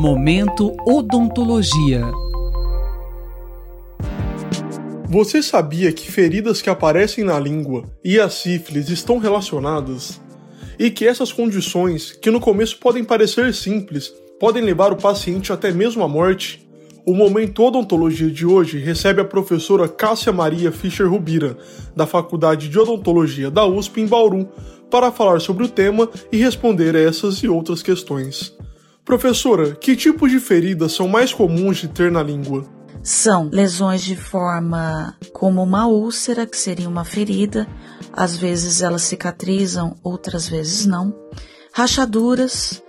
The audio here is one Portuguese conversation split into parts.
Momento Odontologia. Você sabia que feridas que aparecem na língua e a sífilis estão relacionadas? E que essas condições, que no começo podem parecer simples, podem levar o paciente até mesmo à morte? O Momento Odontologia de hoje recebe a professora Cássia Maria Fischer Rubira, da Faculdade de Odontologia da USP em Bauru, para falar sobre o tema e responder a essas e outras questões. Professora, que tipos de feridas são mais comuns de ter na língua? São lesões de forma como uma úlcera, que seria uma ferida, às vezes elas cicatrizam, outras vezes não. Rachaduras,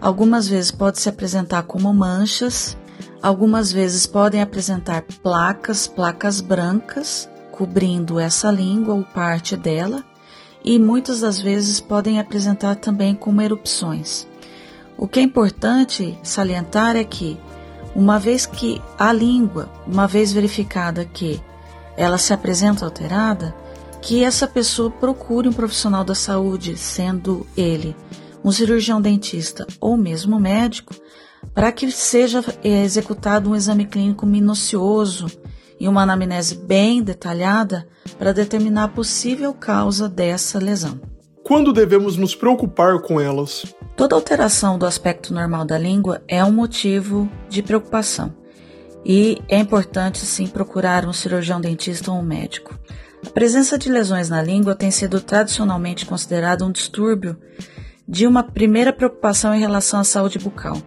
algumas vezes pode se apresentar como manchas, algumas vezes podem apresentar placas, placas brancas, cobrindo essa língua ou parte dela, e muitas das vezes podem apresentar também como erupções. O que é importante salientar é que, uma vez que a língua, uma vez verificada que ela se apresenta alterada, que essa pessoa procure um profissional da saúde, sendo ele um cirurgião dentista ou mesmo médico, para que seja eh, executado um exame clínico minucioso e uma anamnese bem detalhada para determinar a possível causa dessa lesão. Quando devemos nos preocupar com elas? Toda alteração do aspecto normal da língua é um motivo de preocupação e é importante sim procurar um cirurgião dentista ou um médico. A presença de lesões na língua tem sido tradicionalmente considerada um distúrbio de uma primeira preocupação em relação à saúde bucal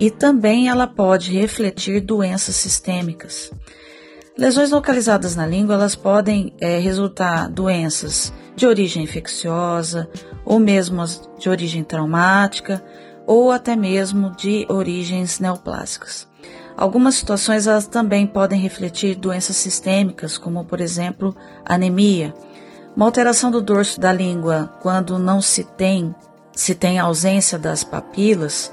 e também ela pode refletir doenças sistêmicas. Lesões localizadas na língua elas podem é, resultar doenças de origem infecciosa, ou mesmo de origem traumática, ou até mesmo de origens neoplásicas. Algumas situações elas também podem refletir doenças sistêmicas, como por exemplo anemia. Uma alteração do dorso da língua quando não se tem se tem ausência das papilas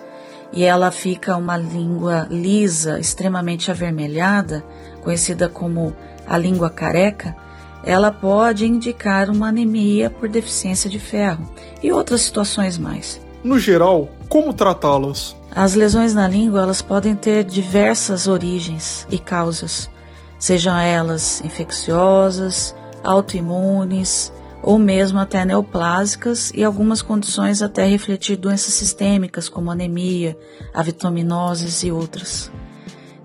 e ela fica uma língua lisa, extremamente avermelhada, conhecida como a língua careca, ela pode indicar uma anemia por deficiência de ferro e outras situações mais. No geral, como tratá-las? As lesões na língua elas podem ter diversas origens e causas, sejam elas infecciosas, autoimunes ou mesmo até neoplásicas e algumas condições até refletir doenças sistêmicas como anemia, avitaminoses e outras.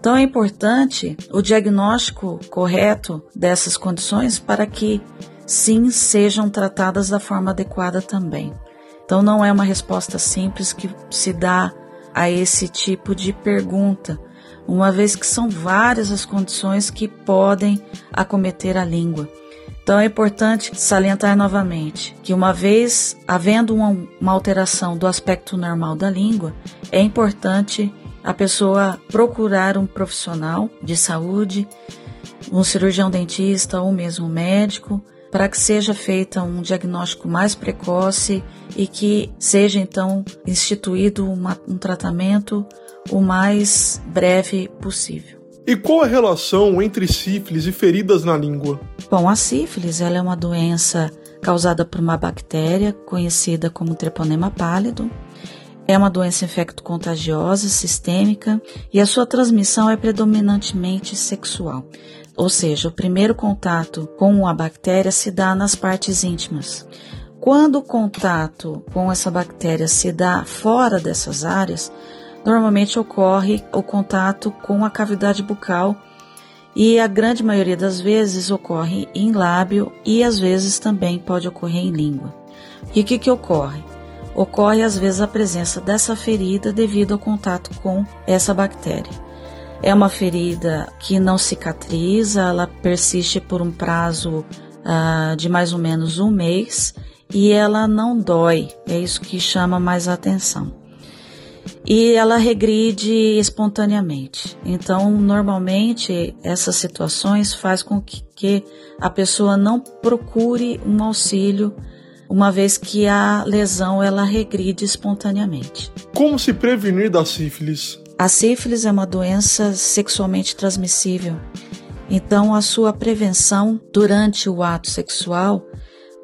Então é importante o diagnóstico correto dessas condições para que sim sejam tratadas da forma adequada também. Então não é uma resposta simples que se dá a esse tipo de pergunta, uma vez que são várias as condições que podem acometer a língua. Então é importante salientar novamente que, uma vez havendo uma, uma alteração do aspecto normal da língua, é importante a pessoa procurar um profissional de saúde, um cirurgião dentista ou mesmo um médico, para que seja feita um diagnóstico mais precoce e que seja então instituído uma, um tratamento o mais breve possível. E qual a relação entre sífilis e feridas na língua? Bom, a sífilis ela é uma doença causada por uma bactéria conhecida como treponema pálido é uma doença infecto-contagiosa, sistêmica, e a sua transmissão é predominantemente sexual. Ou seja, o primeiro contato com a bactéria se dá nas partes íntimas. Quando o contato com essa bactéria se dá fora dessas áreas, normalmente ocorre o contato com a cavidade bucal e a grande maioria das vezes ocorre em lábio e às vezes também pode ocorrer em língua. E o que, que ocorre? Ocorre às vezes a presença dessa ferida devido ao contato com essa bactéria. É uma ferida que não cicatriza, ela persiste por um prazo uh, de mais ou menos um mês e ela não dói, é isso que chama mais a atenção. E ela regride espontaneamente. Então, normalmente, essas situações faz com que, que a pessoa não procure um auxílio uma vez que a lesão ela regride espontaneamente. Como se prevenir da sífilis? A sífilis é uma doença sexualmente transmissível. Então, a sua prevenção durante o ato sexual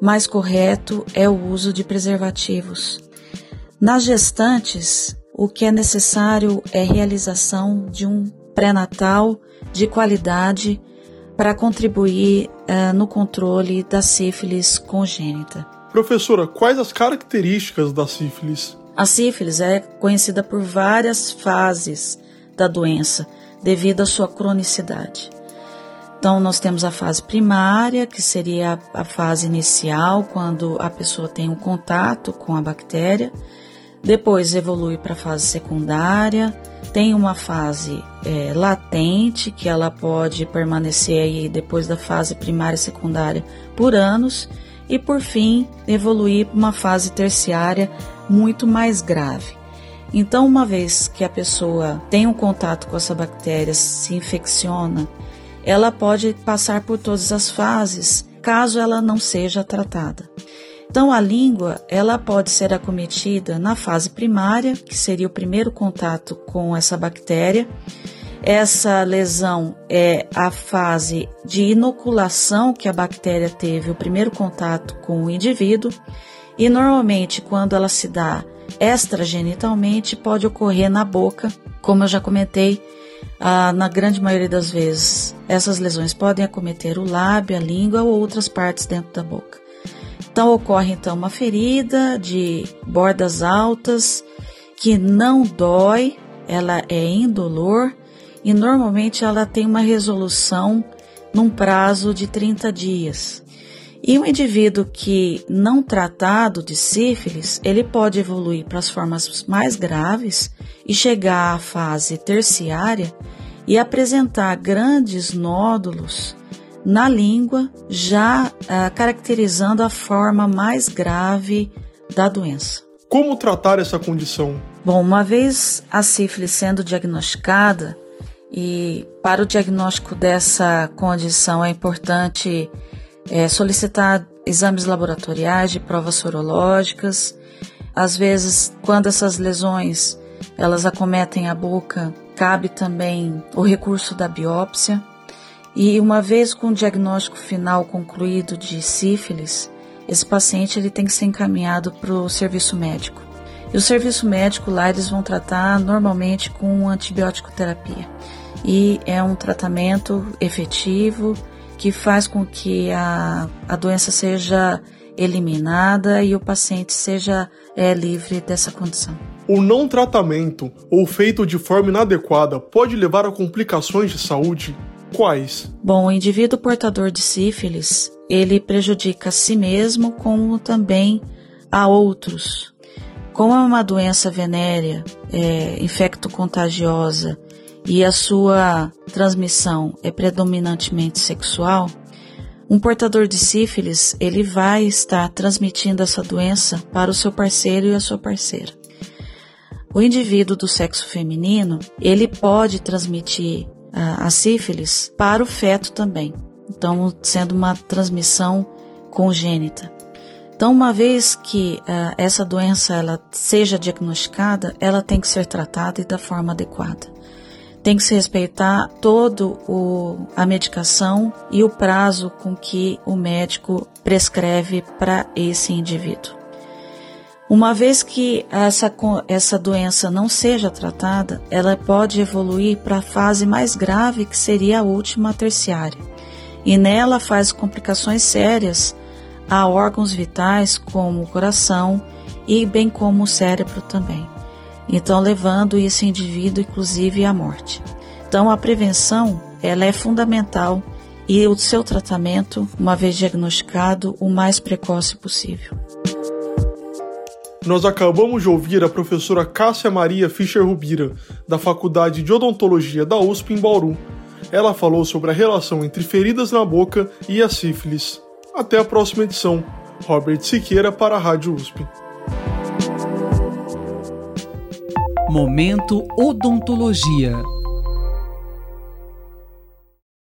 mais correto é o uso de preservativos. Nas gestantes, o que é necessário é realização de um pré-natal de qualidade para contribuir uh, no controle da sífilis congênita. Professora, quais as características da sífilis? A sífilis é conhecida por várias fases da doença devido à sua cronicidade. Então, nós temos a fase primária, que seria a fase inicial, quando a pessoa tem um contato com a bactéria. Depois evolui para a fase secundária, tem uma fase é, latente, que ela pode permanecer aí depois da fase primária e secundária por anos, e por fim evoluir para uma fase terciária muito mais grave. Então, uma vez que a pessoa tem um contato com essa bactéria, se infecciona, ela pode passar por todas as fases, caso ela não seja tratada. Então, a língua ela pode ser acometida na fase primária, que seria o primeiro contato com essa bactéria. Essa lesão é a fase de inoculação que a bactéria teve o primeiro contato com o indivíduo, e normalmente, quando ela se dá extragenitalmente, pode ocorrer na boca, como eu já comentei, ah, na grande maioria das vezes, essas lesões podem acometer o lábio, a língua ou outras partes dentro da boca. Então ocorre então uma ferida de bordas altas que não dói, ela é indolor e normalmente ela tem uma resolução num prazo de 30 dias. E um indivíduo que não tratado de sífilis, ele pode evoluir para as formas mais graves e chegar à fase terciária e apresentar grandes nódulos na língua, já ah, caracterizando a forma mais grave da doença. Como tratar essa condição? Bom, uma vez a sífilis sendo diagnosticada, e para o diagnóstico dessa condição é importante é, solicitar exames laboratoriais de provas sorológicas. Às vezes, quando essas lesões elas acometem a boca, cabe também o recurso da biópsia. E uma vez com o diagnóstico final concluído de sífilis, esse paciente ele tem que ser encaminhado para o serviço médico. E o serviço médico lá eles vão tratar normalmente com antibiótico terapia. E é um tratamento efetivo que faz com que a, a doença seja eliminada e o paciente seja é, livre dessa condição. O não tratamento ou feito de forma inadequada pode levar a complicações de saúde? Quais? Bom, o indivíduo portador de sífilis, ele prejudica a si mesmo como também a outros. Como é uma doença venérea, é, infecto-contagiosa e a sua transmissão é predominantemente sexual, um portador de sífilis, ele vai estar transmitindo essa doença para o seu parceiro e a sua parceira. O indivíduo do sexo feminino, ele pode transmitir a, a sífilis para o feto também. Então, sendo uma transmissão congênita. Então, uma vez que uh, essa doença ela seja diagnosticada, ela tem que ser tratada e da forma adequada tem que se respeitar todo o, a medicação e o prazo com que o médico prescreve para esse indivíduo. Uma vez que essa, essa doença não seja tratada, ela pode evoluir para a fase mais grave, que seria a última terciária. E nela faz complicações sérias a órgãos vitais como o coração e bem como o cérebro também então levando esse indivíduo inclusive à morte. Então a prevenção ela é fundamental e o seu tratamento, uma vez diagnosticado, o mais precoce possível. Nós acabamos de ouvir a professora Cássia Maria Fischer Rubira, da Faculdade de Odontologia da USP em Bauru. Ela falou sobre a relação entre feridas na boca e a sífilis. Até a próxima edição. Robert Siqueira para a Rádio USP. Momento Odontologia.